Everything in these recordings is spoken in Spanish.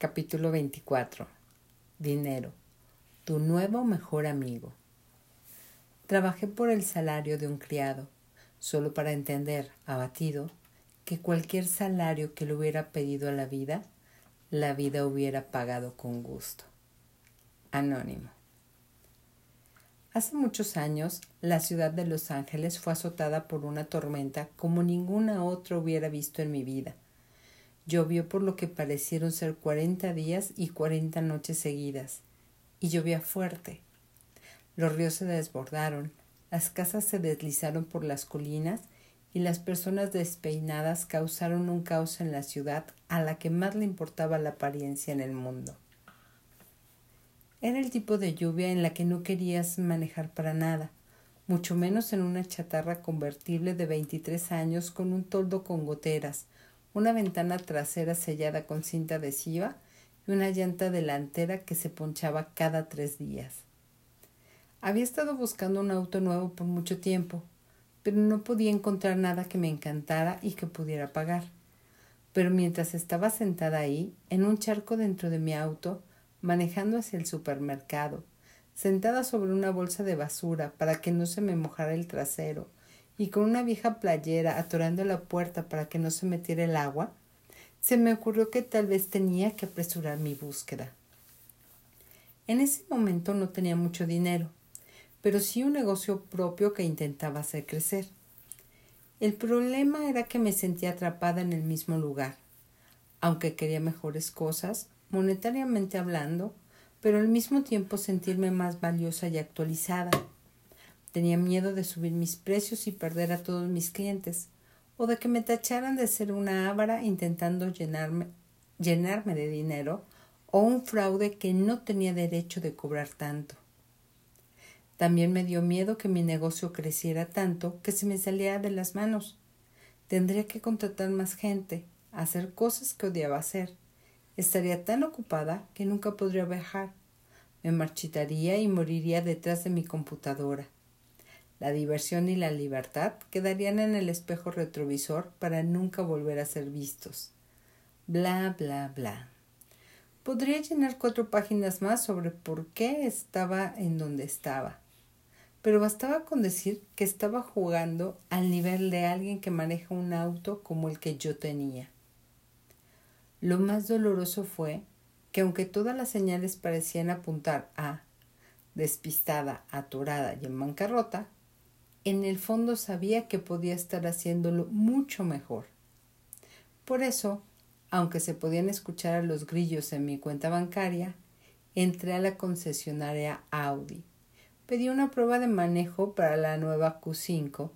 Capítulo 24. Dinero. Tu nuevo mejor amigo. Trabajé por el salario de un criado, solo para entender, abatido, que cualquier salario que le hubiera pedido a la vida, la vida hubiera pagado con gusto. Anónimo. Hace muchos años, la ciudad de Los Ángeles fue azotada por una tormenta como ninguna otra hubiera visto en mi vida. Llovió por lo que parecieron ser cuarenta días y cuarenta noches seguidas, y llovía fuerte. Los ríos se desbordaron, las casas se deslizaron por las colinas y las personas despeinadas causaron un caos en la ciudad a la que más le importaba la apariencia en el mundo. Era el tipo de lluvia en la que no querías manejar para nada, mucho menos en una chatarra convertible de veintitrés años con un toldo con goteras, una ventana trasera sellada con cinta adhesiva y una llanta delantera que se ponchaba cada tres días. Había estado buscando un auto nuevo por mucho tiempo, pero no podía encontrar nada que me encantara y que pudiera pagar. Pero mientras estaba sentada ahí, en un charco dentro de mi auto, manejando hacia el supermercado, sentada sobre una bolsa de basura para que no se me mojara el trasero, y con una vieja playera atorando la puerta para que no se metiera el agua, se me ocurrió que tal vez tenía que apresurar mi búsqueda. En ese momento no tenía mucho dinero, pero sí un negocio propio que intentaba hacer crecer. El problema era que me sentía atrapada en el mismo lugar. Aunque quería mejores cosas, monetariamente hablando, pero al mismo tiempo sentirme más valiosa y actualizada. Tenía miedo de subir mis precios y perder a todos mis clientes, o de que me tacharan de ser una ávara intentando llenarme, llenarme de dinero, o un fraude que no tenía derecho de cobrar tanto. También me dio miedo que mi negocio creciera tanto que se me saliera de las manos. Tendría que contratar más gente, hacer cosas que odiaba hacer Estaría tan ocupada que nunca podría viajar. Me marchitaría y moriría detrás de mi computadora. La diversión y la libertad quedarían en el espejo retrovisor para nunca volver a ser vistos. Bla, bla, bla. Podría llenar cuatro páginas más sobre por qué estaba en donde estaba. Pero bastaba con decir que estaba jugando al nivel de alguien que maneja un auto como el que yo tenía. Lo más doloroso fue que aunque todas las señales parecían apuntar a despistada, atorada y en bancarrota, en el fondo sabía que podía estar haciéndolo mucho mejor. Por eso, aunque se podían escuchar a los grillos en mi cuenta bancaria, entré a la concesionaria Audi. Pedí una prueba de manejo para la nueva Q5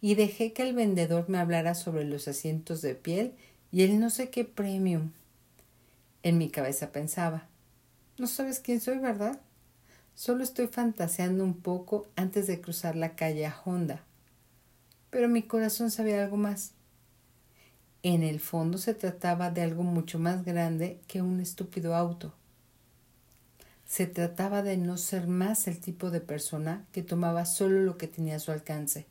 y dejé que el vendedor me hablara sobre los asientos de piel y el no sé qué premium. En mi cabeza pensaba, no sabes quién soy, ¿verdad? Solo estoy fantaseando un poco antes de cruzar la calle a Honda. Pero mi corazón sabía algo más. En el fondo se trataba de algo mucho más grande que un estúpido auto. Se trataba de no ser más el tipo de persona que tomaba solo lo que tenía a su alcance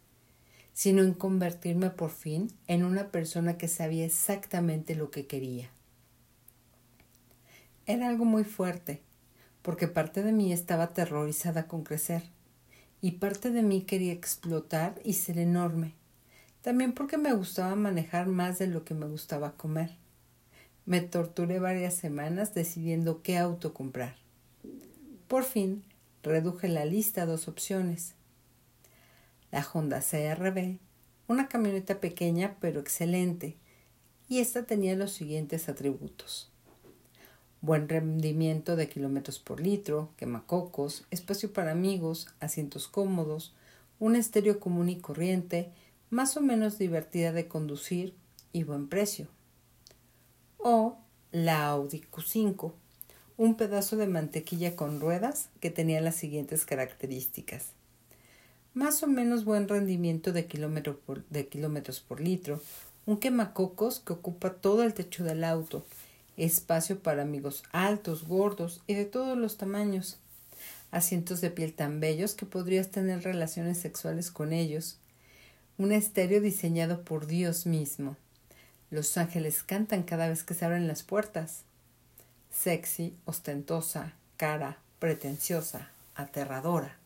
sino en convertirme por fin en una persona que sabía exactamente lo que quería. Era algo muy fuerte, porque parte de mí estaba aterrorizada con crecer, y parte de mí quería explotar y ser enorme, también porque me gustaba manejar más de lo que me gustaba comer. Me torturé varias semanas decidiendo qué auto comprar. Por fin, reduje la lista a dos opciones, la Honda CRB, una camioneta pequeña pero excelente, y esta tenía los siguientes atributos. Buen rendimiento de kilómetros por litro, quemacocos, espacio para amigos, asientos cómodos, un estéreo común y corriente, más o menos divertida de conducir y buen precio. O la Audi Q5, un pedazo de mantequilla con ruedas que tenía las siguientes características más o menos buen rendimiento de, kilómetros por litro, un quemacocos que ocupa todo el techo del auto, espacio para amigos altos, gordos y de todos los tamaños, asientos de piel tan bellos que podrías tener relaciones sexuales con ellos, un estéreo diseñado por Dios mismo. Los ángeles cantan cada vez que se abren las puertas. sexy, ostentosa, cara, pretenciosa, aterradora.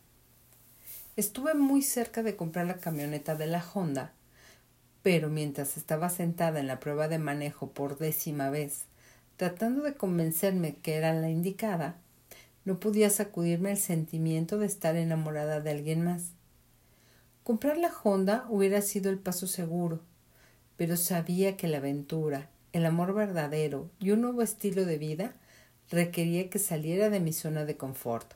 Estuve muy cerca de comprar la camioneta de la Honda, pero mientras estaba sentada en la prueba de manejo por décima vez, tratando de convencerme que era la indicada, no podía sacudirme el sentimiento de estar enamorada de alguien más. Comprar la Honda hubiera sido el paso seguro, pero sabía que la aventura, el amor verdadero y un nuevo estilo de vida requería que saliera de mi zona de confort.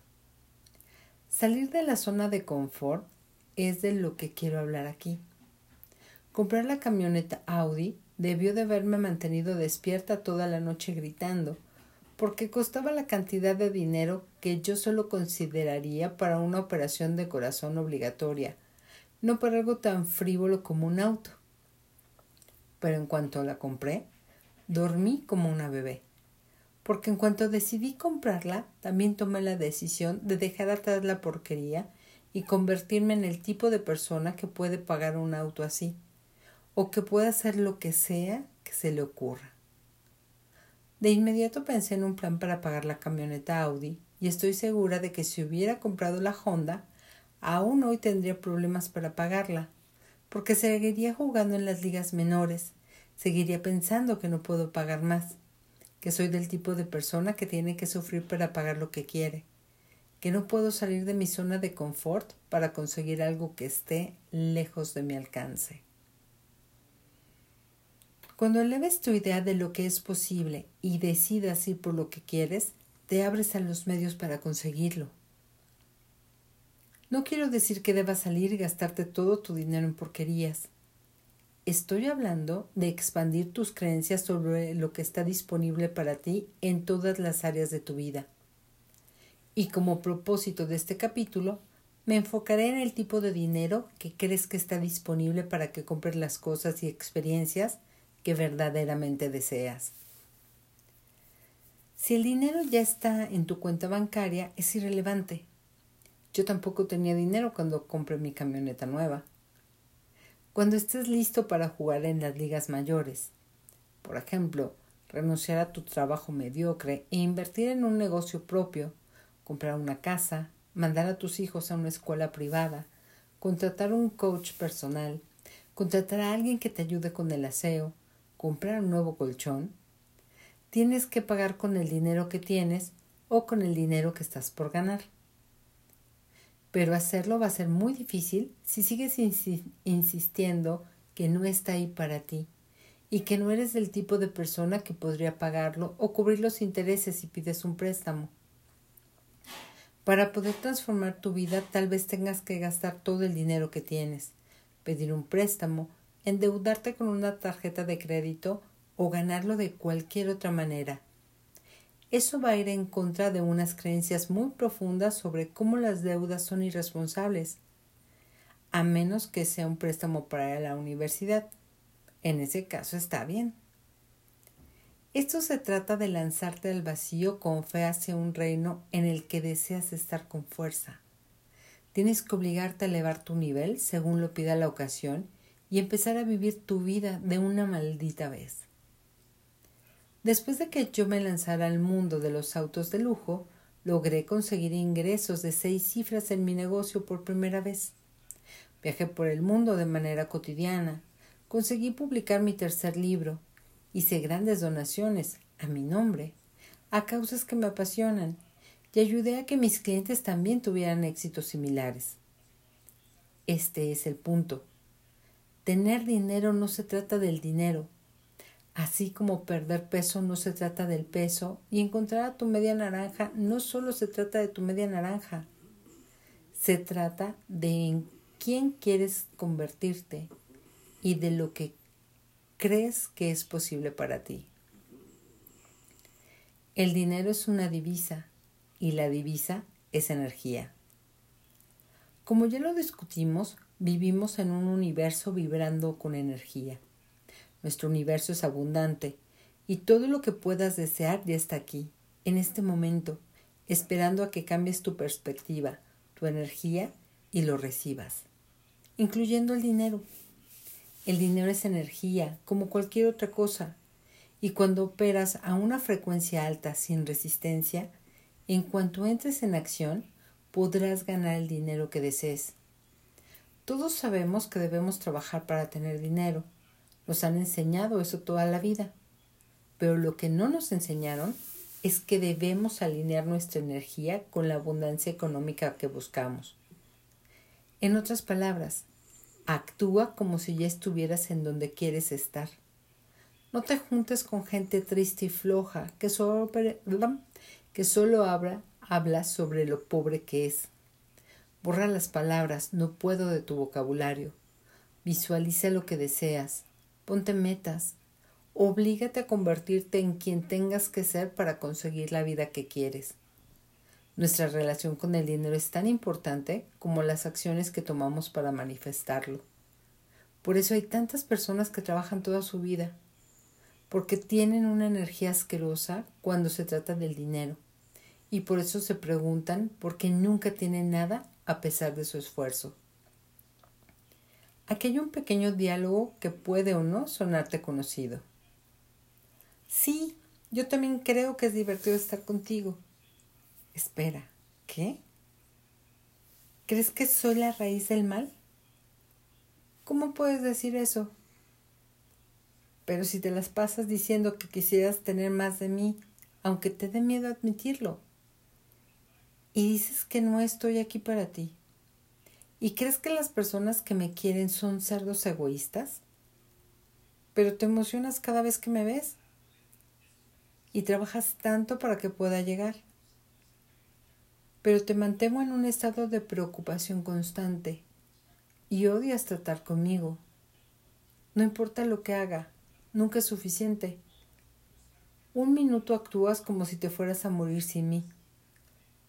Salir de la zona de confort es de lo que quiero hablar aquí. Comprar la camioneta Audi debió de haberme mantenido despierta toda la noche gritando, porque costaba la cantidad de dinero que yo solo consideraría para una operación de corazón obligatoria, no para algo tan frívolo como un auto. Pero en cuanto la compré, dormí como una bebé porque en cuanto decidí comprarla, también tomé la decisión de dejar atrás la porquería y convertirme en el tipo de persona que puede pagar un auto así, o que pueda hacer lo que sea que se le ocurra. De inmediato pensé en un plan para pagar la camioneta Audi y estoy segura de que si hubiera comprado la Honda, aún hoy tendría problemas para pagarla, porque seguiría jugando en las ligas menores, seguiría pensando que no puedo pagar más, que soy del tipo de persona que tiene que sufrir para pagar lo que quiere, que no puedo salir de mi zona de confort para conseguir algo que esté lejos de mi alcance. Cuando eleves tu idea de lo que es posible y decidas ir por lo que quieres, te abres a los medios para conseguirlo. No quiero decir que debas salir y gastarte todo tu dinero en porquerías. Estoy hablando de expandir tus creencias sobre lo que está disponible para ti en todas las áreas de tu vida. Y como propósito de este capítulo, me enfocaré en el tipo de dinero que crees que está disponible para que compres las cosas y experiencias que verdaderamente deseas. Si el dinero ya está en tu cuenta bancaria, es irrelevante. Yo tampoco tenía dinero cuando compré mi camioneta nueva cuando estés listo para jugar en las ligas mayores. Por ejemplo, renunciar a tu trabajo mediocre e invertir en un negocio propio, comprar una casa, mandar a tus hijos a una escuela privada, contratar un coach personal, contratar a alguien que te ayude con el aseo, comprar un nuevo colchón. Tienes que pagar con el dinero que tienes o con el dinero que estás por ganar pero hacerlo va a ser muy difícil si sigues insistiendo que no está ahí para ti y que no eres del tipo de persona que podría pagarlo o cubrir los intereses si pides un préstamo. Para poder transformar tu vida tal vez tengas que gastar todo el dinero que tienes, pedir un préstamo, endeudarte con una tarjeta de crédito o ganarlo de cualquier otra manera eso va a ir en contra de unas creencias muy profundas sobre cómo las deudas son irresponsables, a menos que sea un préstamo para la universidad. En ese caso está bien. Esto se trata de lanzarte al vacío con fe hacia un reino en el que deseas estar con fuerza. Tienes que obligarte a elevar tu nivel según lo pida la ocasión y empezar a vivir tu vida de una maldita vez. Después de que yo me lanzara al mundo de los autos de lujo, logré conseguir ingresos de seis cifras en mi negocio por primera vez. Viajé por el mundo de manera cotidiana, conseguí publicar mi tercer libro, hice grandes donaciones a mi nombre, a causas que me apasionan, y ayudé a que mis clientes también tuvieran éxitos similares. Este es el punto. Tener dinero no se trata del dinero, Así como perder peso no se trata del peso y encontrar a tu media naranja no solo se trata de tu media naranja, se trata de en quién quieres convertirte y de lo que crees que es posible para ti. El dinero es una divisa y la divisa es energía. Como ya lo discutimos, vivimos en un universo vibrando con energía. Nuestro universo es abundante y todo lo que puedas desear ya está aquí, en este momento, esperando a que cambies tu perspectiva, tu energía y lo recibas, incluyendo el dinero. El dinero es energía, como cualquier otra cosa, Y cuando operas a una frecuencia alta sin resistencia, en cuanto entres en acción, podrás ganar el dinero que desees. Todos sabemos que debemos trabajar para tener dinero. Nos han enseñado eso toda la vida. Pero lo que no nos enseñaron es que debemos alinear nuestra energía con la abundancia económica que buscamos. En otras palabras, actúa como si ya estuvieras en donde quieres estar. No te juntes con gente triste y floja que solo, habla, habla sobre lo pobre que es. Borra las palabras no puedo de tu vocabulario. Visualiza lo que deseas. Ponte metas. Oblígate a convertirte en quien tengas que ser para conseguir la vida que quieres. Nuestra relación con el dinero es tan importante como las acciones que tomamos para manifestarlo. Por eso hay tantas personas que trabajan toda su vida, porque tienen una energía asquerosa cuando se trata del dinero, y por eso se preguntan por qué nunca tienen nada a pesar de su esfuerzo. Aquí hay un pequeño diálogo que puede o no sonarte conocido. Sí, yo también creo que es divertido estar contigo. Espera, ¿qué? ¿Crees que soy la raíz del mal? ¿Cómo puedes decir eso? Pero si te las pasas diciendo que quisieras tener más de mí, aunque te dé miedo admitirlo y dices que no estoy aquí para ti. ¿Y crees que las personas que me quieren son cerdos egoístas? Pero te emocionas cada vez que me ves y trabajas tanto para que pueda llegar. Pero te mantengo en un estado de preocupación constante y odias tratar conmigo. No importa lo que haga, nunca es suficiente. Un minuto actúas como si te fueras a morir sin mí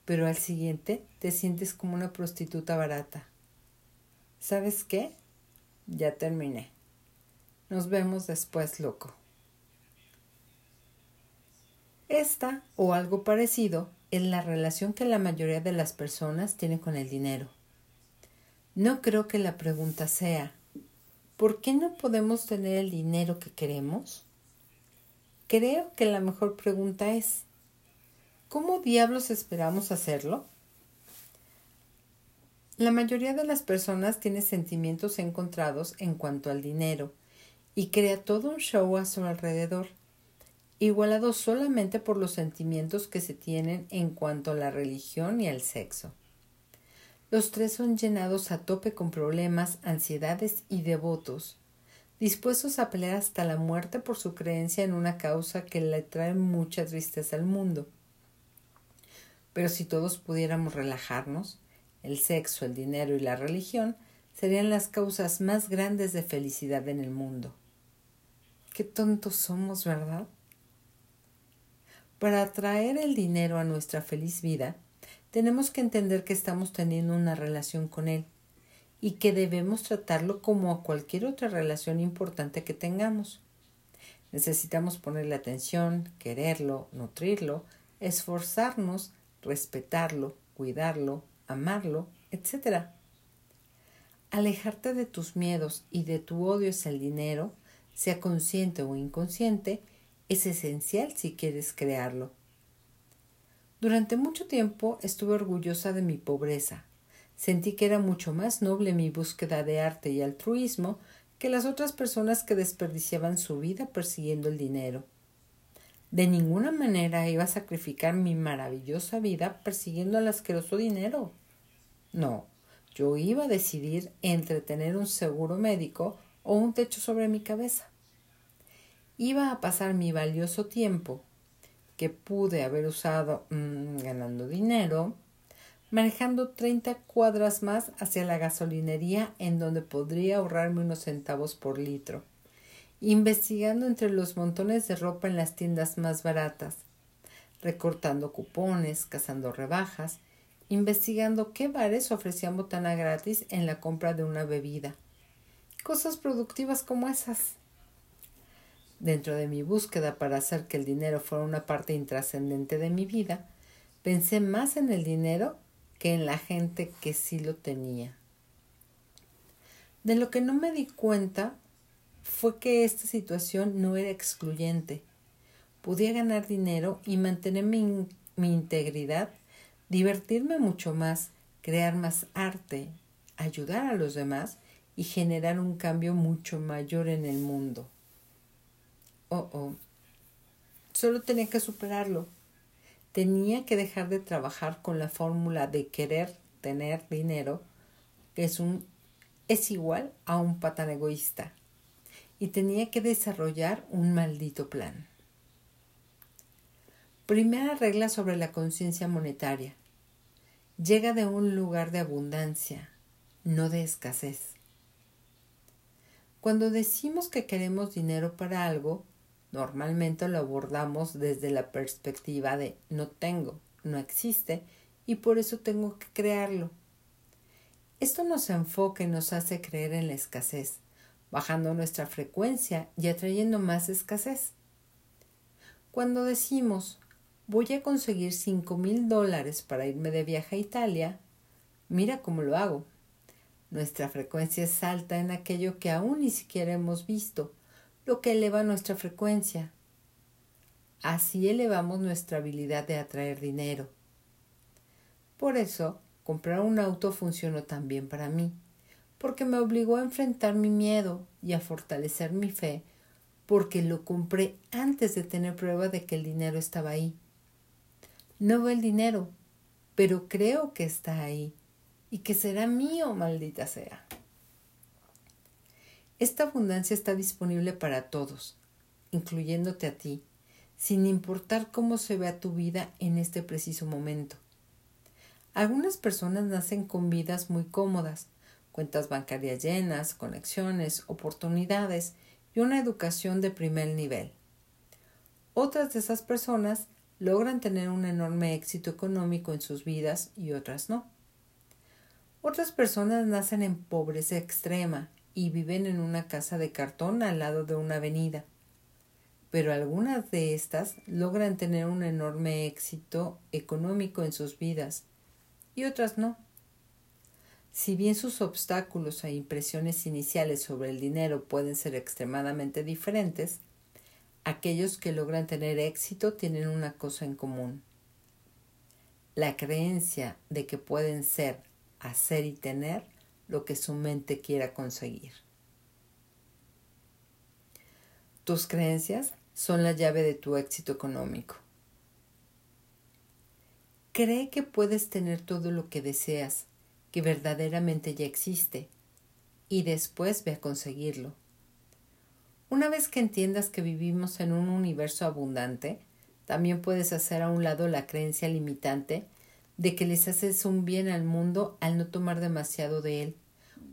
pero al siguiente te sientes como una prostituta barata. ¿Sabes qué? Ya terminé. Nos vemos después, loco. Esta o algo parecido es la relación que la mayoría de las personas tienen con el dinero. No creo que la pregunta sea ¿por qué no podemos tener el dinero que queremos? Creo que la mejor pregunta es ¿Cómo diablos esperamos hacerlo? La mayoría de las personas tiene sentimientos encontrados en cuanto al dinero y crea todo un show a su alrededor, igualado solamente por los sentimientos que se tienen en cuanto a la religión y al sexo. Los tres son llenados a tope con problemas, ansiedades y devotos, dispuestos a pelear hasta la muerte por su creencia en una causa que le trae mucha tristeza al mundo. Pero si todos pudiéramos relajarnos, el sexo, el dinero y la religión serían las causas más grandes de felicidad en el mundo. Qué tontos somos, ¿verdad? Para atraer el dinero a nuestra feliz vida, tenemos que entender que estamos teniendo una relación con él y que debemos tratarlo como a cualquier otra relación importante que tengamos. Necesitamos ponerle atención, quererlo, nutrirlo, esforzarnos, respetarlo, cuidarlo, amarlo, etc. Alejarte de tus miedos y de tu odio hacia el dinero, sea consciente o inconsciente, es esencial si quieres crearlo. Durante mucho tiempo estuve orgullosa de mi pobreza. Sentí que era mucho más noble mi búsqueda de arte y altruismo que las otras personas que desperdiciaban su vida persiguiendo el dinero. De ninguna manera iba a sacrificar mi maravillosa vida persiguiendo al asqueroso dinero. No, yo iba a decidir entre tener un seguro médico o un techo sobre mi cabeza. Iba a pasar mi valioso tiempo, que pude haber usado mm, ganando dinero, manejando treinta cuadras más hacia la gasolinería en donde podría ahorrarme unos centavos por litro investigando entre los montones de ropa en las tiendas más baratas, recortando cupones, cazando rebajas, investigando qué bares ofrecían botana gratis en la compra de una bebida. Cosas productivas como esas. Dentro de mi búsqueda para hacer que el dinero fuera una parte intrascendente de mi vida, pensé más en el dinero que en la gente que sí lo tenía. De lo que no me di cuenta fue que esta situación no era excluyente, podía ganar dinero y mantener mi, mi integridad, divertirme mucho más, crear más arte, ayudar a los demás y generar un cambio mucho mayor en el mundo. Oh, oh. Solo tenía que superarlo. Tenía que dejar de trabajar con la fórmula de querer tener dinero, que es un es igual a un patán egoísta. Y tenía que desarrollar un maldito plan. Primera regla sobre la conciencia monetaria. Llega de un lugar de abundancia, no de escasez. Cuando decimos que queremos dinero para algo, normalmente lo abordamos desde la perspectiva de no tengo, no existe y por eso tengo que crearlo. Esto nos enfoca y nos hace creer en la escasez, bajando nuestra frecuencia y atrayendo más escasez. Cuando decimos voy a conseguir cinco mil dólares para irme de viaje a Italia, mira cómo lo hago. Nuestra frecuencia es alta en aquello que aún ni siquiera hemos visto, lo que eleva nuestra frecuencia. Así elevamos nuestra habilidad de atraer dinero. Por eso, comprar un auto funcionó tan bien para mí, porque me obligó a enfrentar mi miedo y a fortalecer mi fe, porque lo compré antes de tener prueba de que el dinero estaba ahí. No veo el dinero, pero creo que está ahí y que será mío, maldita sea. Esta abundancia está disponible para todos, incluyéndote a ti, sin importar cómo se vea tu vida en este preciso momento. Algunas personas nacen con vidas muy cómodas, cuentas bancarias llenas, conexiones, oportunidades y una educación de primer nivel. Otras de esas personas logran tener un enorme éxito económico en sus vidas y otras no. Otras personas nacen en pobreza extrema y viven en una casa de cartón al lado de una avenida. Pero algunas de estas logran tener un enorme éxito económico en sus vidas y otras no. Si bien sus obstáculos e impresiones iniciales sobre el dinero pueden ser extremadamente diferentes, aquellos que logran tener éxito tienen una cosa en común. La creencia de que pueden ser hacer y tener lo que su mente quiera conseguir. Tus creencias son la llave de tu éxito económico. Cree que puedes tener todo lo que deseas, que verdaderamente ya existe, y después ve a conseguirlo. Una vez que entiendas que vivimos en un universo abundante, también puedes hacer a un lado la creencia limitante de que les haces un bien al mundo al no tomar demasiado de él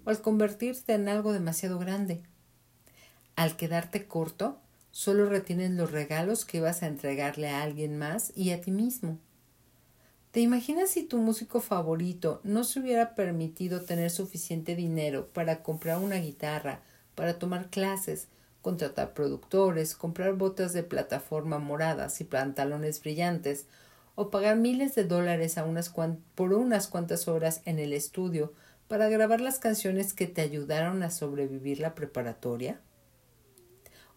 o al convertirte en algo demasiado grande. Al quedarte corto, solo retienes los regalos que vas a entregarle a alguien más y a ti mismo. ¿Te imaginas si tu músico favorito no se hubiera permitido tener suficiente dinero para comprar una guitarra, para tomar clases, contratar productores, comprar botas de plataforma moradas y pantalones brillantes, o pagar miles de dólares por unas cuantas horas en el estudio para grabar las canciones que te ayudaron a sobrevivir la preparatoria?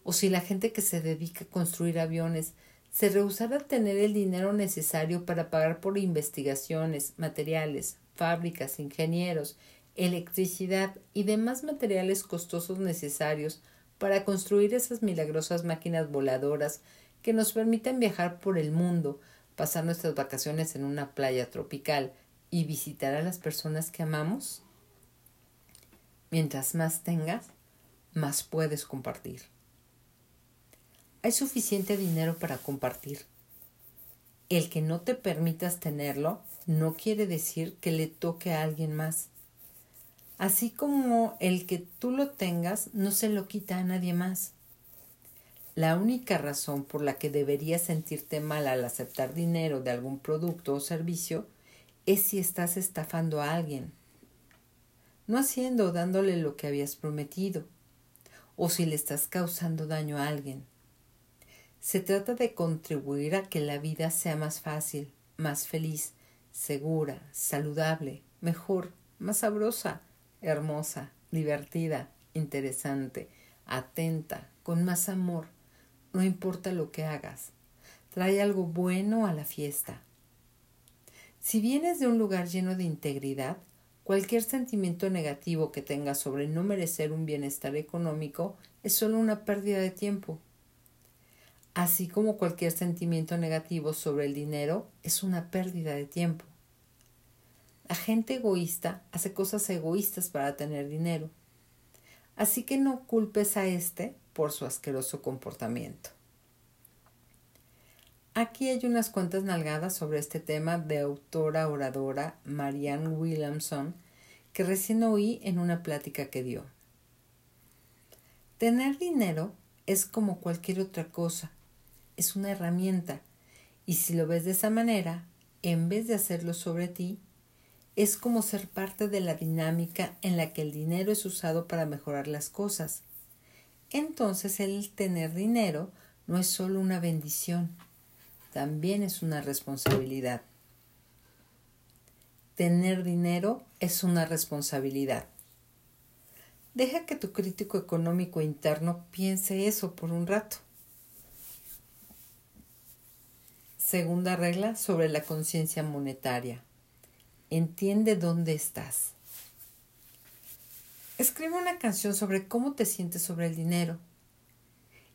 ¿O si la gente que se dedica a construir aviones se rehusara a tener el dinero necesario para pagar por investigaciones, materiales, fábricas, ingenieros, electricidad y demás materiales costosos necesarios para construir esas milagrosas máquinas voladoras que nos permiten viajar por el mundo, pasar nuestras vacaciones en una playa tropical y visitar a las personas que amamos? Mientras más tengas, más puedes compartir. Hay suficiente dinero para compartir. El que no te permitas tenerlo no quiere decir que le toque a alguien más. Así como el que tú lo tengas no se lo quita a nadie más. La única razón por la que deberías sentirte mal al aceptar dinero de algún producto o servicio es si estás estafando a alguien, no haciendo o dándole lo que habías prometido, o si le estás causando daño a alguien. Se trata de contribuir a que la vida sea más fácil, más feliz, segura, saludable, mejor, más sabrosa, hermosa, divertida, interesante, atenta, con más amor, no importa lo que hagas, trae algo bueno a la fiesta. Si vienes de un lugar lleno de integridad, cualquier sentimiento negativo que tengas sobre no merecer un bienestar económico es solo una pérdida de tiempo. Así como cualquier sentimiento negativo sobre el dinero es una pérdida de tiempo. La gente egoísta hace cosas egoístas para tener dinero. Así que no culpes a éste por su asqueroso comportamiento. Aquí hay unas cuantas nalgadas sobre este tema de autora oradora Marianne Williamson que recién oí en una plática que dio. Tener dinero es como cualquier otra cosa, es una herramienta, y si lo ves de esa manera, en vez de hacerlo sobre ti, es como ser parte de la dinámica en la que el dinero es usado para mejorar las cosas. Entonces el tener dinero no es solo una bendición, también es una responsabilidad. Tener dinero es una responsabilidad. Deja que tu crítico económico interno piense eso por un rato. Segunda regla sobre la conciencia monetaria. Entiende dónde estás. Escribe una canción sobre cómo te sientes sobre el dinero.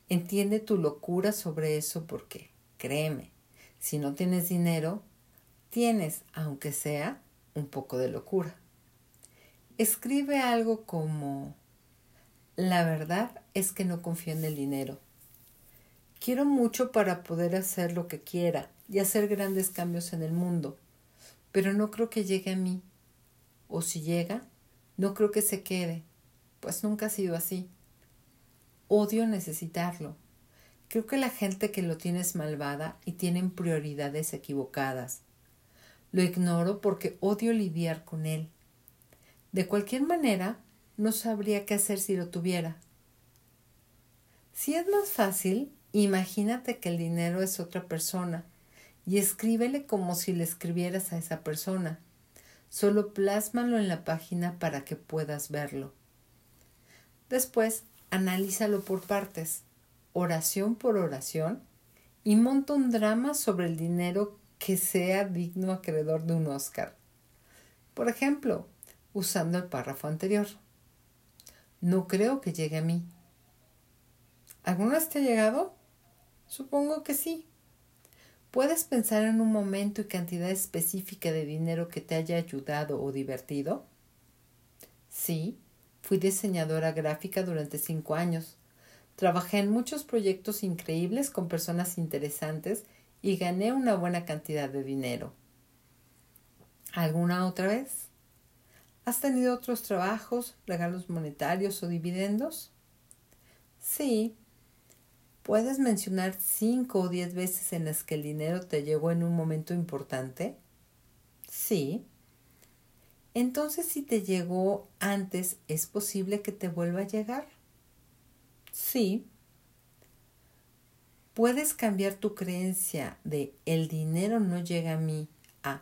Entiende tu locura sobre eso porque Créeme, si no tienes dinero, tienes, aunque sea, un poco de locura. Escribe algo como, la verdad es que no confío en el dinero. Quiero mucho para poder hacer lo que quiera y hacer grandes cambios en el mundo, pero no creo que llegue a mí. O si llega, no creo que se quede, pues nunca ha sido así. Odio necesitarlo Creo que la gente que lo tiene es malvada y tienen prioridades equivocadas. Lo ignoro porque odio lidiar con él. De cualquier manera, no sabría qué hacer si lo tuviera. Si es más fácil, imagínate que el dinero es otra persona y escríbele como si le escribieras a esa persona. Solo plásmalo en la página para que puedas verlo. Después, analízalo por partes oración por oración y monta un drama sobre el dinero que sea digno acreedor de un Oscar. Por ejemplo, usando el párrafo anterior. No creo que llegue a mí. ¿Alguna vez te ha llegado? Supongo que sí. ¿Puedes pensar en un momento y cantidad específica de dinero que te haya ayudado o divertido? Sí, fui diseñadora gráfica durante cinco años Trabajé en muchos proyectos increíbles con personas interesantes y gané una buena cantidad de dinero. ¿Alguna otra vez? ¿Has tenido otros trabajos, regalos monetarios o dividendos? Sí. ¿Puedes mencionar cinco o diez veces en las que el dinero te llegó en un momento importante? Sí. Entonces, si te llegó antes, ¿es posible que te vuelva a llegar? Sí. Puedes cambiar tu creencia de el dinero no llega a mí a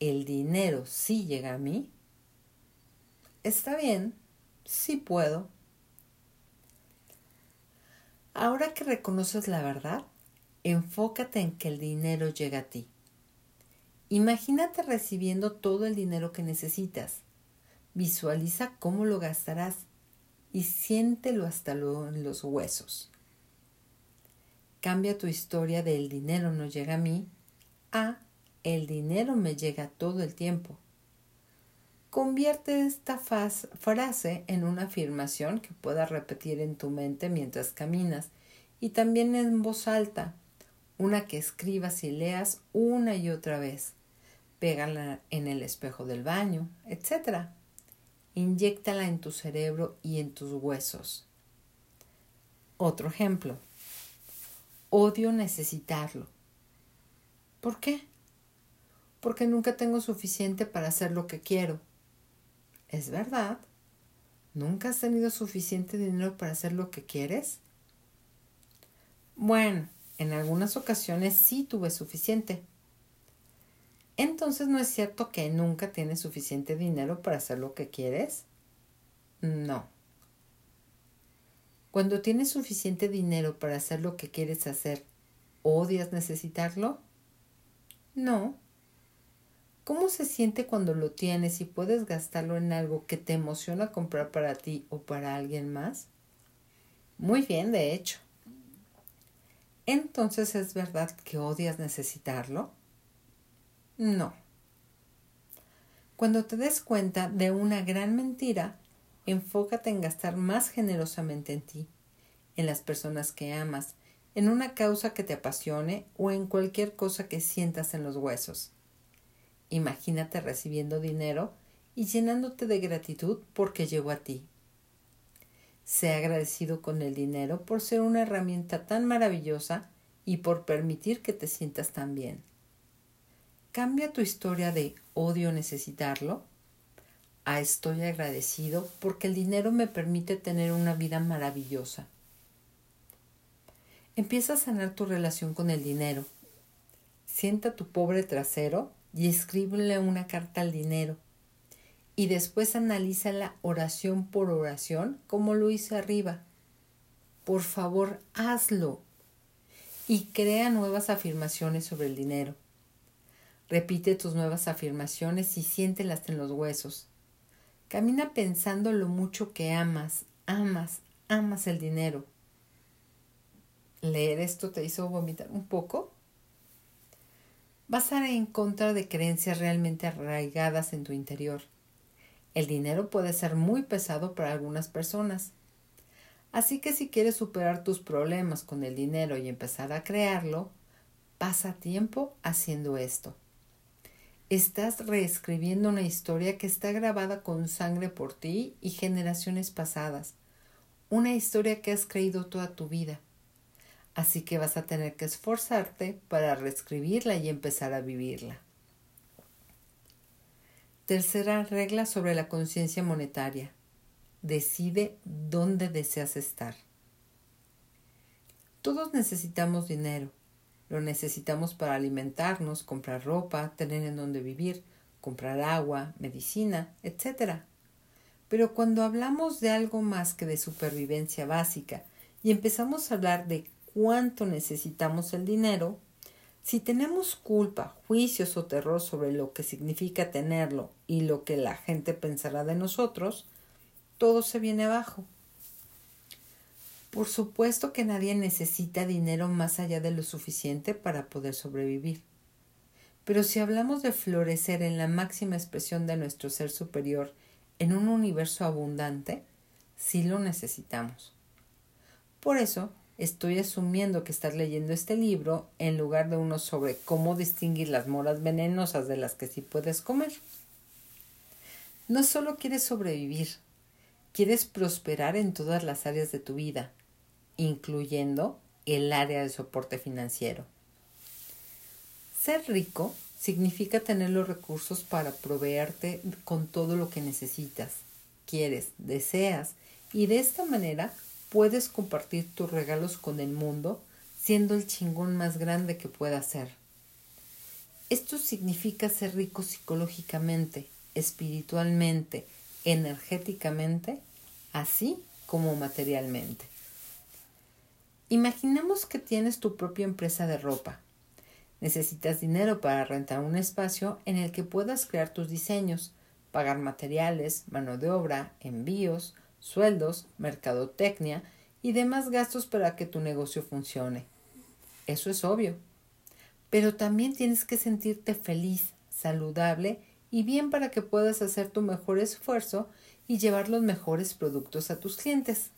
el dinero sí llega a mí. Está bien, sí puedo. Ahora que reconoces la verdad, enfócate en que el dinero llega a ti. Imagínate recibiendo todo el dinero que necesitas. Visualiza cómo lo gastarás y siéntelo hasta en los huesos. Cambia tu historia de el dinero no llega a mí a el dinero me llega todo el tiempo. Convierte esta frase en una afirmación que puedas repetir en tu mente mientras caminas y también en voz alta, una que escribas y leas una y otra vez. Pégala en el espejo del baño, etc. Inyéctala en tu cerebro y en tus huesos. Otro ejemplo. Odio necesitarlo. ¿Por qué? Porque nunca tengo suficiente para hacer lo que quiero. ¿Es verdad? ¿Nunca has tenido suficiente dinero para hacer lo que quieres? Bueno, en algunas ocasiones sí tuve suficiente, entonces no es cierto que nunca tienes suficiente dinero para hacer lo que quieres. No. Cuando tienes suficiente dinero para hacer lo que quieres hacer, ¿Odias necesitarlo? No. ¿Cómo se siente cuando lo tienes y puedes gastarlo en algo que te emociona comprar para ti o para alguien más? Muy bien, de hecho. Entonces, ¿es verdad que odias necesitarlo? No. Cuando te des cuenta de una gran mentira, enfócate en gastar más generosamente en ti, en las personas que amas, en una causa que te apasione o en cualquier cosa que sientas en los huesos. Imagínate recibiendo dinero y llenándote de gratitud porque llegó a ti. Sé agradecido con el dinero por ser una herramienta tan maravillosa y por permitir que te sientas tan bien. Cambia tu historia de odio necesitarlo a estoy agradecido porque el dinero me permite tener una vida maravillosa. Empieza a sanar tu relación con el dinero. Sienta tu pobre trasero y escríbele una carta al dinero. Y después analízala oración por oración como lo hice arriba. Por favor, hazlo. Y crea nuevas afirmaciones sobre el dinero. Repite tus nuevas afirmaciones y siéntelas en los huesos. Camina pensando lo mucho que amas, amas, amas el dinero. ¿Leer esto te hizo vomitar un poco? Vas a ir en contra de creencias realmente arraigadas en tu interior. El dinero puede ser muy pesado para algunas personas. Así que si quieres superar tus problemas con el dinero y empezar a crearlo, pasa tiempo haciendo esto. Estás reescribiendo una historia que está grabada con sangre por ti y generaciones pasadas. Una historia que has creído toda tu vida. Así que vas a tener que esforzarte para reescribirla y empezar a vivirla. Tercera regla sobre la conciencia monetaria. Decide dónde deseas estar. Todos necesitamos dinero lo necesitamos para alimentarnos, comprar ropa, tener en dónde vivir, comprar agua, medicina, etc. Pero cuando hablamos de algo más que de supervivencia básica y empezamos a hablar de cuánto necesitamos el dinero, si tenemos culpa, juicios o terror sobre lo que significa tenerlo y lo que la gente pensará de nosotros, todo se viene abajo. Por supuesto que nadie necesita dinero más allá de lo suficiente para poder sobrevivir. Pero si hablamos de florecer en la máxima expresión de nuestro ser superior en un universo abundante, sí lo necesitamos. Por eso estoy asumiendo que estás leyendo este libro en lugar de uno sobre cómo distinguir las moras venenosas de las que sí puedes comer. No solo quieres sobrevivir, quieres prosperar en todas las áreas de tu vida, incluyendo el área de soporte financiero. Ser rico significa tener los recursos para proveerte con todo lo que necesitas, quieres, deseas y de esta manera puedes compartir tus regalos con el mundo siendo el chingón más grande que pueda ser. Esto significa ser rico psicológicamente, espiritualmente, energéticamente, así como materialmente. Imaginemos que tienes tu propia empresa de ropa. Necesitas dinero para rentar un espacio en el que puedas crear tus diseños, pagar materiales, mano de obra, envíos, sueldos, mercadotecnia y demás gastos para que tu negocio funcione. Eso es obvio. Pero también tienes que sentirte feliz, saludable y bien para que puedas hacer tu mejor esfuerzo y llevar los mejores productos a tus clientes.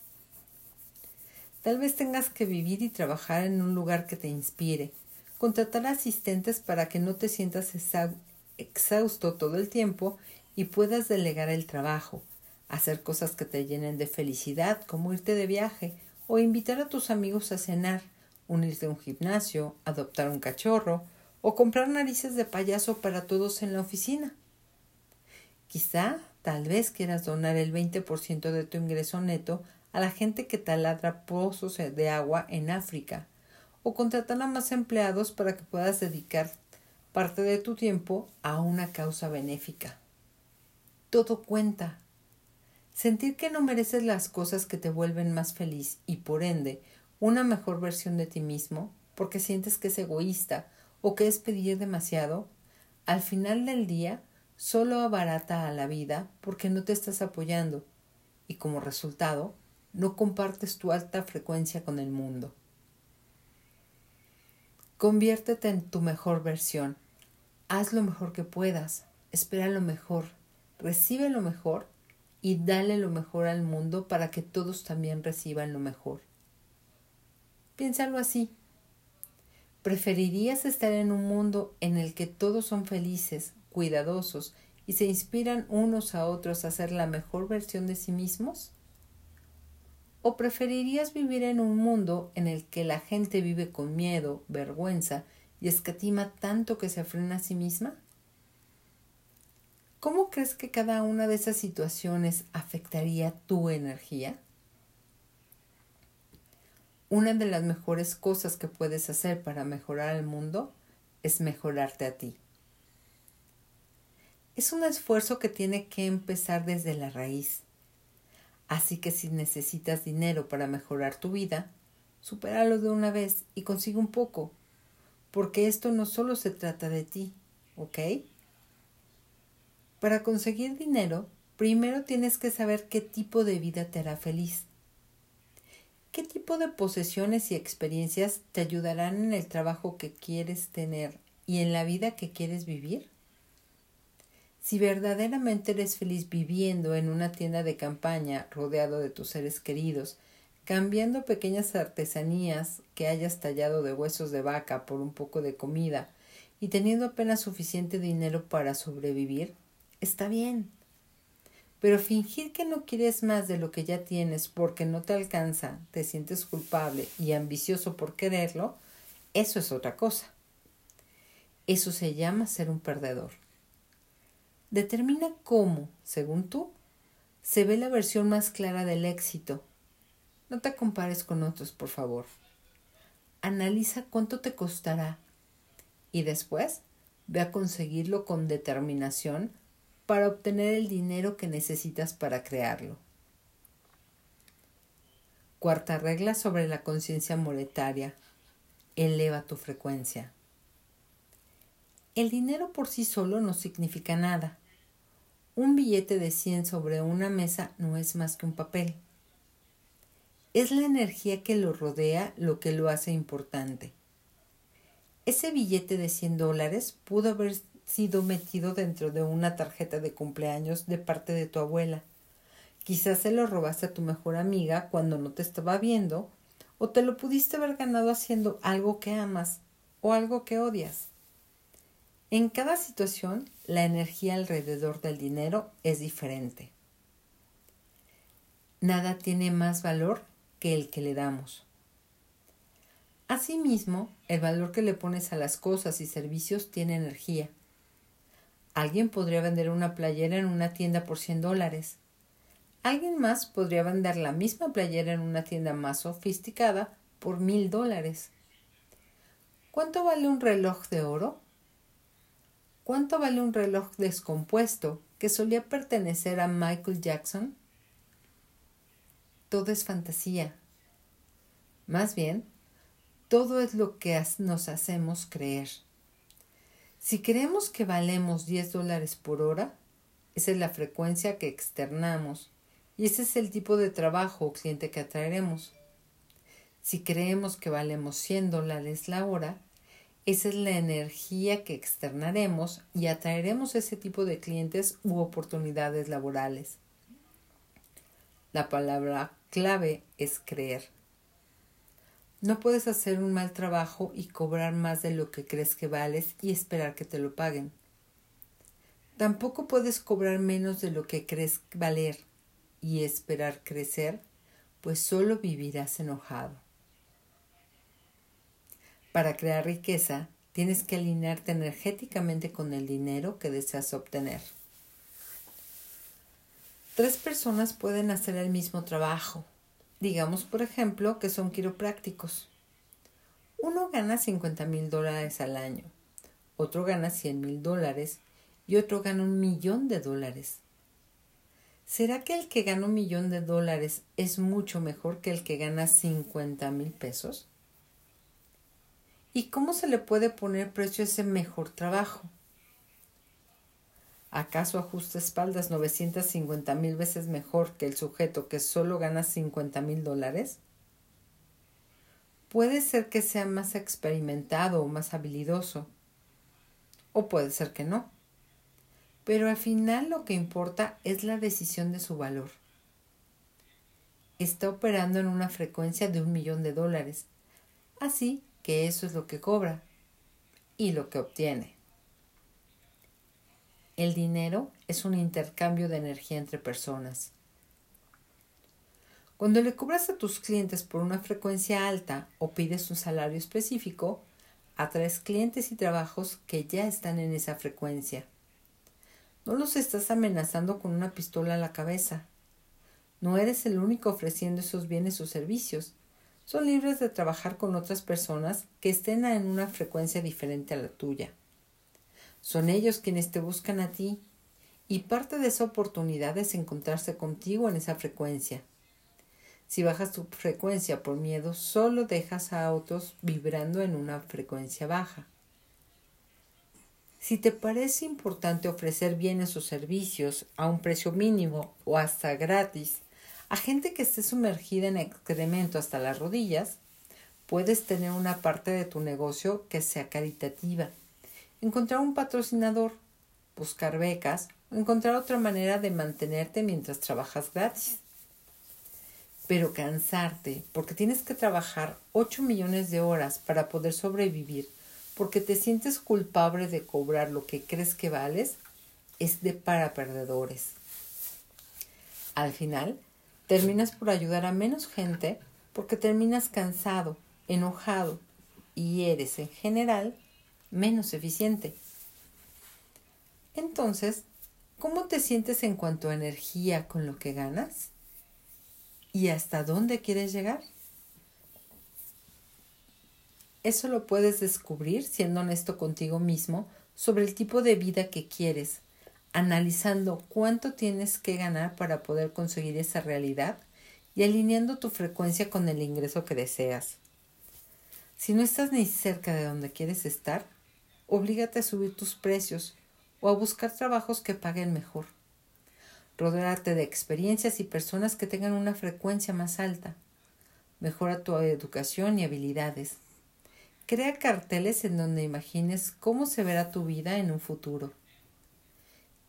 Tal vez tengas que vivir y trabajar en un lugar que te inspire, contratar asistentes para que no te sientas exhausto todo el tiempo y puedas delegar el trabajo, hacer cosas que te llenen de felicidad, como irte de viaje o invitar a tus amigos a cenar, unirte a un gimnasio, adoptar un cachorro o comprar narices de payaso para todos en la oficina. Quizá, tal vez quieras donar el 20% de tu ingreso neto a la gente que taladra pozos de agua en África o contratar a más empleados para que puedas dedicar parte de tu tiempo a una causa benéfica. Todo cuenta. Sentir que no mereces las cosas que te vuelven más feliz y por ende una mejor versión de ti mismo porque sientes que es egoísta o que es pedir demasiado, al final del día solo abarata a la vida porque no te estás apoyando y como resultado no compartes tu alta frecuencia con el mundo. Conviértete en tu mejor versión. Haz lo mejor que puedas. Espera lo mejor. Recibe lo mejor y dale lo mejor al mundo para que todos también reciban lo mejor. Piénsalo así. ¿Preferirías estar en un mundo en el que todos son felices, cuidadosos y se inspiran unos a otros a ser la mejor versión de sí mismos? ¿O preferirías vivir en un mundo en el que la gente vive con miedo, vergüenza y escatima tanto que se frena a sí misma? ¿Cómo crees que cada una de esas situaciones afectaría tu energía? Una de las mejores cosas que puedes hacer para mejorar el mundo es mejorarte a ti. Es un esfuerzo que tiene que empezar desde la raíz Así que si necesitas dinero para mejorar tu vida, supéralo de una vez y consigue un poco, porque esto no solo se trata de ti, ¿ok? Para conseguir dinero, primero tienes que saber qué tipo de vida te hará feliz. ¿Qué tipo de posesiones y experiencias te ayudarán en el trabajo que quieres tener y en la vida que quieres vivir? Si verdaderamente eres feliz viviendo en una tienda de campaña rodeado de tus seres queridos, cambiando pequeñas artesanías que hayas tallado de huesos de vaca por un poco de comida y teniendo apenas suficiente dinero para sobrevivir, está bien. Pero fingir que no quieres más de lo que ya tienes porque no te alcanza, te sientes culpable y ambicioso por quererlo, eso es otra cosa. Eso se llama ser un perdedor. Determina cómo, según tú, se ve la versión más clara del éxito. No te compares con otros, por favor. Analiza cuánto te costará y después ve a conseguirlo con determinación para obtener el dinero que necesitas para crearlo. Cuarta regla sobre la conciencia monetaria. Eleva tu frecuencia. El dinero por sí solo no significa nada. Un billete de 100 sobre una mesa no es más que un papel. Es la energía que lo rodea lo que lo hace importante. Ese billete de 100 dólares pudo haber sido metido dentro de una tarjeta de cumpleaños de parte de tu abuela. Quizás se lo robaste a tu mejor amiga cuando no te estaba viendo, o te lo pudiste haber ganado haciendo algo que amas o algo que odias. En cada situación, la energía alrededor del dinero es diferente. Nada tiene más valor que el que le damos. Asimismo, el valor que le pones a las cosas y servicios tiene energía. Alguien podría vender una playera en una tienda por 100 dólares. Alguien más podría vender la misma playera en una tienda más sofisticada por mil dólares. ¿Cuánto vale un reloj de oro? ¿Cuánto vale un reloj descompuesto que solía pertenecer a Michael Jackson? Todo es fantasía. Más bien, todo es lo que nos hacemos creer. Si creemos que valemos 10 dólares por hora, esa es la frecuencia que externamos y ese es el tipo de trabajo o cliente que atraeremos. Si creemos que valemos 100 dólares la hora, esa es la energía que externaremos y atraeremos ese tipo de clientes u oportunidades laborales. La palabra clave es creer. No puedes hacer un mal trabajo y cobrar más de lo que crees que vales y esperar que te lo paguen. Tampoco puedes cobrar menos de lo que crees valer y esperar crecer, pues solo vivirás enojado. Para crear riqueza, tienes que alinearte energéticamente con el dinero que deseas obtener. Tres personas pueden hacer el mismo trabajo. Digamos, por ejemplo, que son quiroprácticos. Uno gana 50 mil dólares al año, otro gana 100 mil dólares y otro gana un millón de dólares. ¿Será que el que gana un millón de dólares es mucho mejor que el que gana 50 mil pesos? ¿Y cómo se le puede poner precio a ese mejor trabajo? ¿Acaso ajusta espaldas 950 mil veces mejor que el sujeto que solo gana 50 mil dólares? Puede ser que sea más experimentado o más habilidoso, o puede ser que no. Pero al final lo que importa es la decisión de su valor. Está operando en una frecuencia de un millón de dólares, así que eso es lo que cobra y lo que obtiene. El dinero es un intercambio de energía entre personas. Cuando le cobras a tus clientes por una frecuencia alta o pides un salario específico, atraes clientes y trabajos que ya están en esa frecuencia. No los estás amenazando con una pistola a la cabeza. No eres el único ofreciendo esos bienes o servicios. Son libres de trabajar con otras personas que estén en una frecuencia diferente a la tuya. Son ellos quienes te buscan a ti y parte de esa oportunidad es encontrarse contigo en esa frecuencia. Si bajas tu frecuencia por miedo, solo dejas a otros vibrando en una frecuencia baja. Si te parece importante ofrecer bienes o servicios a un precio mínimo o hasta gratis a gente que esté sumergida en excremento hasta las rodillas, puedes tener una parte de tu negocio que sea caritativa encontrar un patrocinador, buscar becas o encontrar otra manera de mantenerte mientras trabajas gratis. Pero cansarte porque tienes que trabajar 8 millones de horas para poder sobrevivir porque te sientes culpable de cobrar lo que crees que vales es de para perdedores. Al final, terminas por ayudar a menos gente porque terminas cansado, enojado y eres en general menos eficiente. Entonces, ¿cómo te sientes en cuanto a energía con lo que ganas? ¿Y hasta dónde quieres llegar? Eso lo puedes descubrir siendo honesto contigo mismo sobre el tipo de vida que quieres, analizando cuánto tienes que ganar para poder conseguir esa realidad y alineando tu frecuencia con el ingreso que deseas. Si no estás ni cerca de donde quieres estar, Oblígate a subir tus precios o a buscar trabajos que paguen mejor. Rodearte de experiencias y personas que tengan una frecuencia más alta. Mejora tu educación y habilidades. Crea carteles en donde imagines cómo se verá tu vida en un futuro.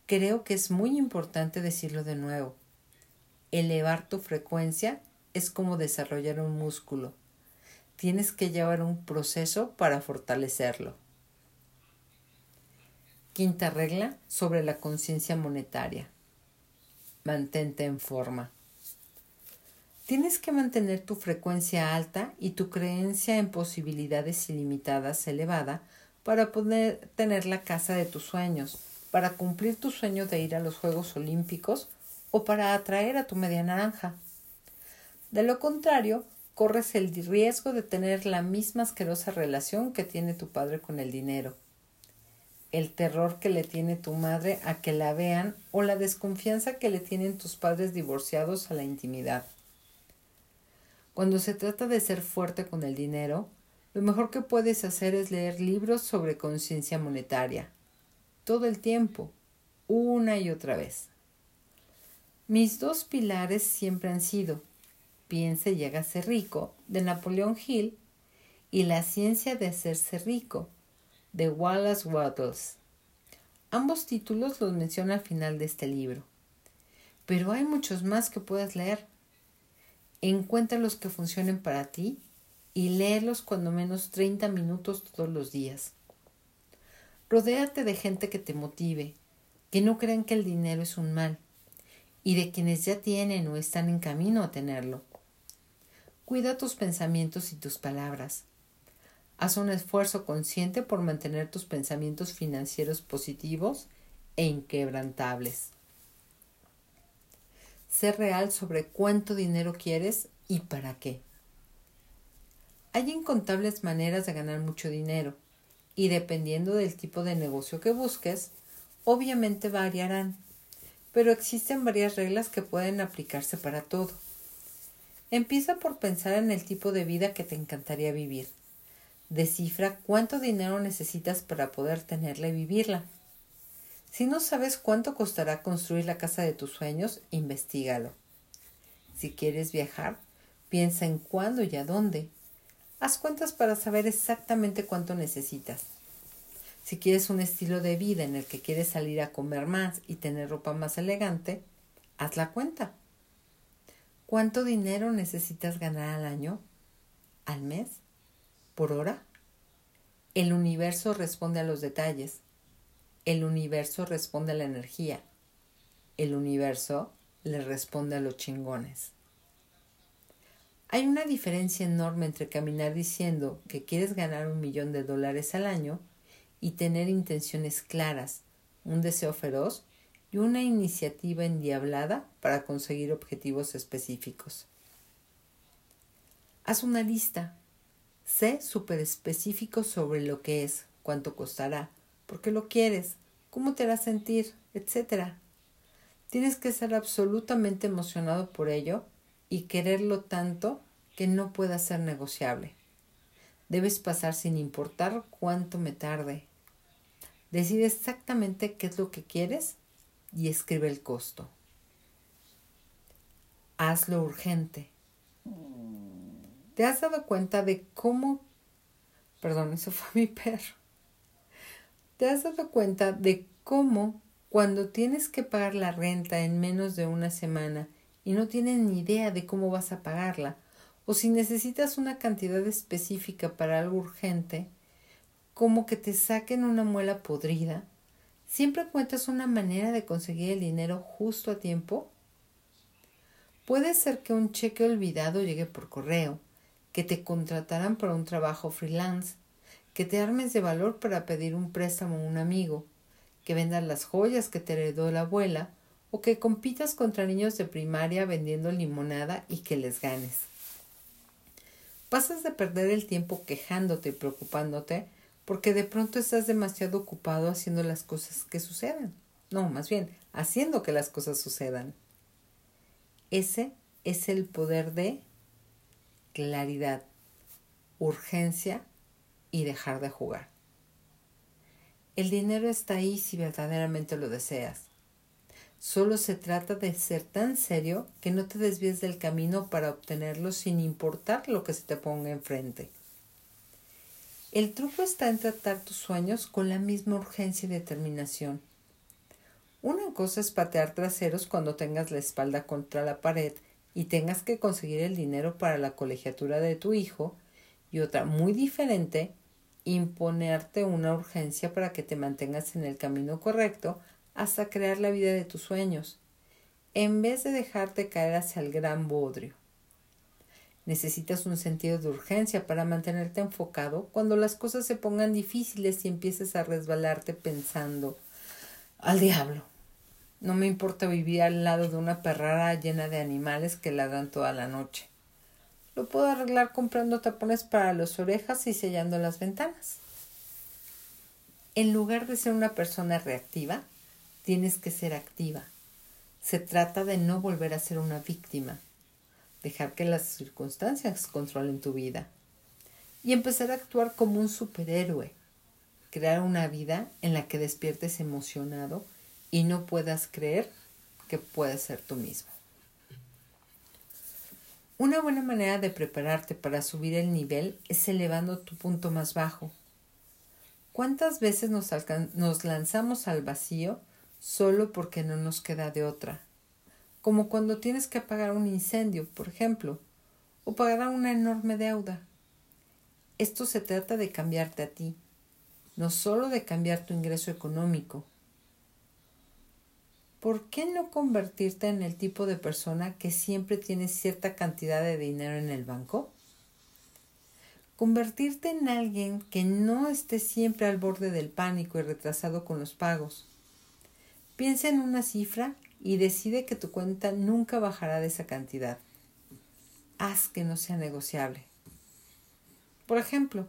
Creo que es muy importante decirlo de nuevo. Elevar tu frecuencia es como desarrollar un músculo. Tienes que llevar un proceso para fortalecerlo. Quinta regla sobre la conciencia monetaria. Mantente en forma. Tienes que mantener tu frecuencia alta y tu creencia en posibilidades ilimitadas elevada para poder tener la casa de tus sueños, para cumplir tu sueño de ir a los Juegos Olímpicos o para atraer a tu media naranja. De lo contrario, corres el riesgo de tener la misma asquerosa relación que tiene tu padre con el dinero el terror que le tiene tu madre a que la vean o la desconfianza que le tienen tus padres divorciados a la intimidad. Cuando se trata de ser fuerte con el dinero, lo mejor que puedes hacer es leer libros sobre conciencia monetaria. Todo el tiempo, una y otra vez. Mis dos pilares siempre han sido Piense y hágase rico, de Napoleón Hill, y La ciencia de hacerse rico, de Wallace Wattles. Ambos títulos los menciona al final de este libro. Pero hay muchos más que puedes leer. Encuentra los que funcionen para ti y léelos cuando menos 30 minutos todos los días. Rodéate de gente que te motive, que no crean que el dinero es un mal, y de quienes ya tienen o están en camino a tenerlo. Cuida tus pensamientos y tus palabras. Haz un esfuerzo consciente por mantener tus pensamientos financieros positivos e inquebrantables. Sé real sobre cuánto dinero quieres y para qué. Hay incontables maneras de ganar mucho dinero y dependiendo del tipo de negocio que busques, obviamente variarán, pero existen varias reglas que pueden aplicarse para todo. Empieza por pensar en el tipo de vida que te encantaría vivir Descifra cuánto dinero necesitas para poder tenerla y vivirla. Si no sabes cuánto costará construir la casa de tus sueños, investigalo. Si quieres viajar, piensa en cuándo y a dónde. Haz cuentas para saber exactamente cuánto necesitas. Si quieres un estilo de vida en el que quieres salir a comer más y tener ropa más elegante, haz la cuenta. ¿Cuánto dinero necesitas ganar al año? ¿Al mes? ¿Por hora? El universo responde a los detalles. El universo responde a la energía. El universo le responde a los chingones. Hay una diferencia enorme entre caminar diciendo que quieres ganar un millón de dólares al año y tener intenciones claras, un deseo feroz y una iniciativa endiablada para conseguir objetivos específicos. Haz una lista. Sé súper específico sobre lo que es, cuánto costará, por qué lo quieres, cómo te hará sentir, etc. Tienes que ser absolutamente emocionado por ello y quererlo tanto que no pueda ser negociable. Debes pasar sin importar cuánto me tarde. Decide exactamente qué es lo que quieres y escribe el costo. Hazlo urgente. ¿Te has dado cuenta de cómo... Perdón, eso fue mi perro. ¿Te has dado cuenta de cómo cuando tienes que pagar la renta en menos de una semana y no tienes ni idea de cómo vas a pagarla, o si necesitas una cantidad específica para algo urgente, como que te saquen una muela podrida, siempre encuentras una manera de conseguir el dinero justo a tiempo. Puede ser que un cheque olvidado llegue por correo, que te contratarán para un trabajo freelance, que te armes de valor para pedir un préstamo a un amigo, que vendas las joyas que te heredó la abuela, o que compitas contra niños de primaria vendiendo limonada y que les ganes. Pasas de perder el tiempo quejándote y preocupándote porque de pronto estás demasiado ocupado haciendo las cosas que sucedan. No, más bien, haciendo que las cosas sucedan. Ese es el poder de claridad, urgencia y dejar de jugar. El dinero está ahí si verdaderamente lo deseas. Solo se trata de ser tan serio que no te desvíes del camino para obtenerlo sin importar lo que se te ponga enfrente. El truco está en tratar tus sueños con la misma urgencia y determinación. Una cosa es patear traseros cuando tengas la espalda contra la pared y tengas que conseguir el dinero para la colegiatura de tu hijo, y otra muy diferente, imponerte una urgencia para que te mantengas en el camino correcto hasta crear la vida de tus sueños, en vez de dejarte caer hacia el gran bodrio. Necesitas un sentido de urgencia para mantenerte enfocado cuando las cosas se pongan difíciles y empieces a resbalarte pensando al diablo. No me importa vivir al lado de una perrara llena de animales que ladran toda la noche. Lo puedo arreglar comprando tapones para las orejas y sellando las ventanas. En lugar de ser una persona reactiva, Tienes que ser activa. Se trata de no volver a ser una víctima, dejar que las circunstancias controlen tu vida y empezar a actuar como un superhéroe, crear una vida en la que despiertes emocionado y no puedas creer que puedes ser tú mismo. Una buena manera de prepararte para subir el nivel es elevando tu punto más bajo. ¿Cuántas veces nos, nos lanzamos al vacío solo porque no nos queda de otra. Como cuando tienes que apagar un incendio, por ejemplo, o pagar una enorme deuda. Esto se trata de cambiarte a ti, no solo de cambiar tu ingreso económico. ¿Por qué no convertirte en el tipo de persona que siempre tiene cierta cantidad de dinero en el banco? Convertirte en alguien que no esté siempre al borde del pánico y retrasado con los pagos Piensa en una cifra y decide que tu cuenta nunca bajará de esa cantidad. Haz que no sea negociable. Por ejemplo,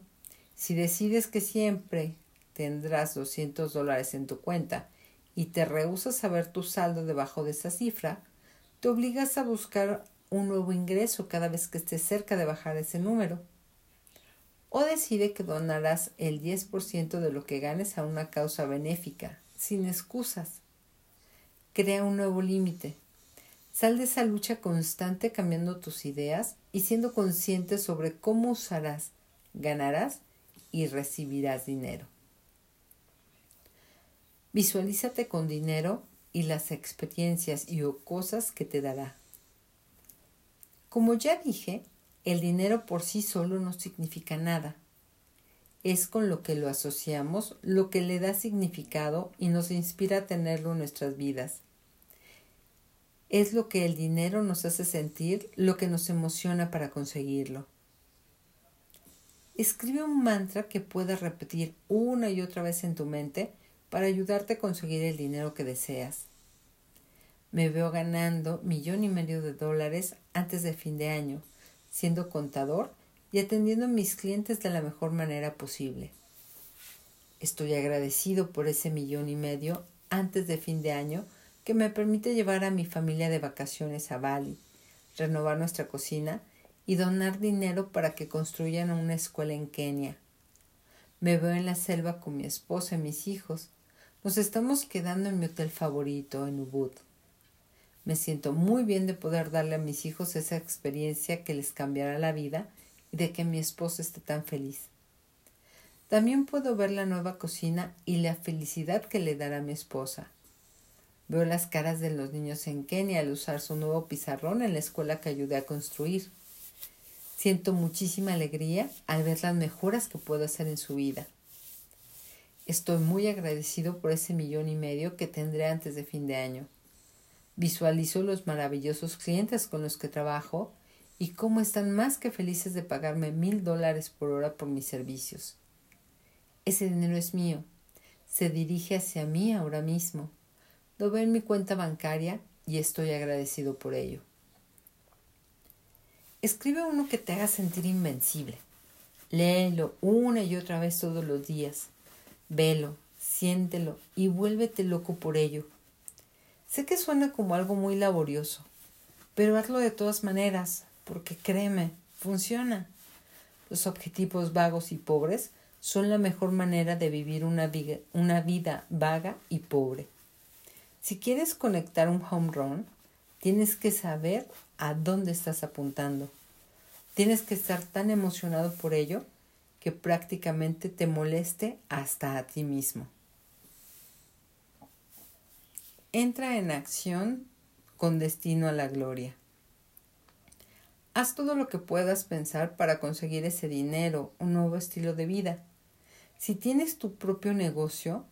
si decides que siempre tendrás 200 dólares en tu cuenta y te rehusas a ver tu saldo debajo de esa cifra, te obligas a buscar un nuevo ingreso cada vez que estés cerca de bajar ese número. O decide que donarás el 10% de lo que ganes a una causa benéfica, sin excusas. Crea un nuevo límite. Sal de esa lucha constante cambiando tus ideas y siendo consciente sobre cómo usarás, ganarás y recibirás dinero. Visualízate con dinero y las experiencias y o cosas que te dará. Como ya dije, el dinero por sí solo no significa nada. Es con lo que lo asociamos lo que le da significado y nos inspira a tenerlo en nuestras vidas. Es lo que el dinero nos hace sentir, lo que nos emociona para conseguirlo. Escribe un mantra que puedas repetir una y otra vez en tu mente para ayudarte a conseguir el dinero que deseas. Me veo ganando millón y medio de dólares antes de fin de año, siendo contador y atendiendo a mis clientes de la mejor manera posible. Estoy agradecido por ese millón y medio antes de fin de año que me permite llevar a mi familia de vacaciones a Bali, renovar nuestra cocina y donar dinero para que construyan una escuela en Kenia. Me veo en la selva con mi esposa y mis hijos, nos estamos quedando en mi hotel favorito en Ubud. Me siento muy bien de poder darle a mis hijos esa experiencia que les cambiará la vida y de que mi esposa esté tan feliz. También puedo ver la nueva cocina y la felicidad que le dará mi esposa. Veo las caras de los niños en Kenia al usar su nuevo pizarrón en la escuela que ayudé a construir. Siento muchísima alegría al ver las mejoras que puedo hacer en su vida. Estoy muy agradecido por ese millón y medio que tendré antes de fin de año. Visualizo los maravillosos clientes con los que trabajo y cómo están más que felices de pagarme mil dólares por hora por mis servicios. Ese dinero es mío. Se dirige hacia mí ahora mismo. Lo veo en mi cuenta bancaria y estoy agradecido por ello. Escribe uno que te haga sentir invencible. Léelo una y otra vez todos los días. Velo, siéntelo y vuélvete loco por ello. Sé que suena como algo muy laborioso, pero hazlo de todas maneras, porque créeme, funciona. Los objetivos vagos y pobres son la mejor manera de vivir una, una vida vaga y pobre. Si quieres conectar un home run, tienes que saber a dónde estás apuntando. Tienes que estar tan emocionado por ello que prácticamente te moleste hasta a ti mismo. Entra en acción con destino a la gloria. Haz todo lo que puedas pensar para conseguir ese dinero, un nuevo estilo de vida. Si tienes tu propio negocio,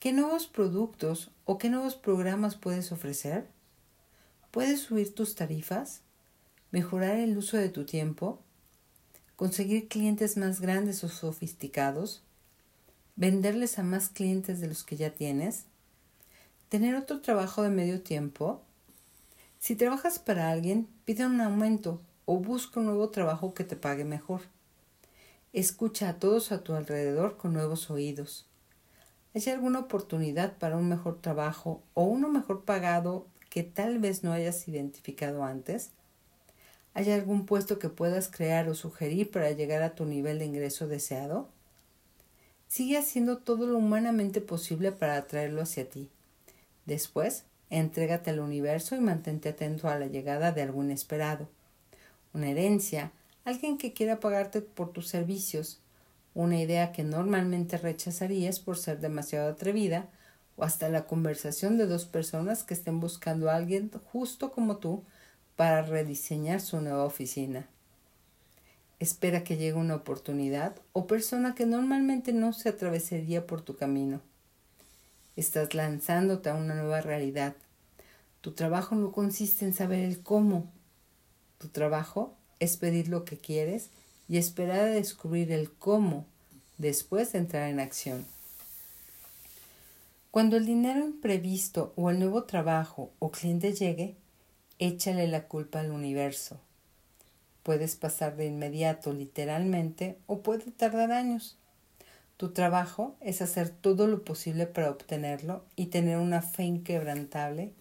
¿qué nuevos productos o qué nuevos programas puedes ofrecer? ¿Puedes subir tus tarifas? ¿Mejorar el uso de tu tiempo? Conseguir clientes más grandes o sofisticados, venderles a más clientes de los que ya tienes, tener otro trabajo de medio tiempo. Si trabajas para alguien, pide un aumento o busca un nuevo trabajo que te pague mejor. Escucha a todos a tu alrededor con nuevos oídos. ¿Hay alguna oportunidad para un mejor trabajo o uno mejor pagado que tal vez no hayas identificado antes? ¿Hay algún puesto que puedas crear o sugerir para llegar a tu nivel de ingreso deseado? Sigue haciendo todo lo humanamente posible para atraerlo hacia ti. Después, entrégate al universo y mantente atento a la llegada de algún esperado. Una herencia, alguien que quiera pagarte por tus servicios, una idea que normalmente rechazarías por ser demasiado atrevida, o hasta la conversación de dos personas que estén buscando a alguien justo como tú para rediseñar su nueva oficina. Espera que llegue una oportunidad o persona que normalmente no se atravesaría por tu camino. Estás lanzándote a una nueva realidad. Tu trabajo no consiste en saber el cómo. Tu trabajo es pedir lo que quieres y esperar a descubrir el cómo después de entrar en acción. Cuando el dinero imprevisto o el nuevo trabajo o cliente llegue, échale la culpa al universo. Puedes pasar de inmediato, literalmente, o puede tardar años. Tu trabajo es hacer todo lo posible para obtenerlo y tener una fe inquebrantable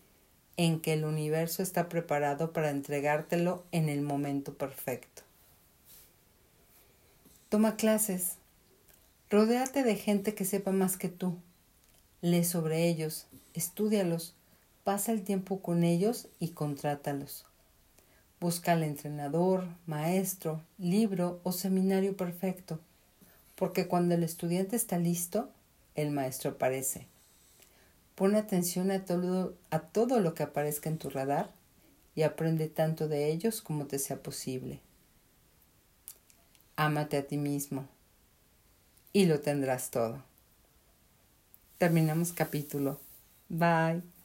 en que el universo está preparado para entregártelo en el momento perfecto. Toma clases. Rodéate de gente que sepa más que tú. Lee sobre ellos, estúdialos, pasa el tiempo con ellos y contrátalos. Busca al entrenador, maestro, libro o seminario perfecto, porque cuando el estudiante está listo, el maestro aparece. Pon atención a todo, a todo lo que aparezca en tu radar y aprende tanto de ellos como te sea posible. Ámate a ti mismo y lo tendrás todo. Terminamos capítulo. Bye.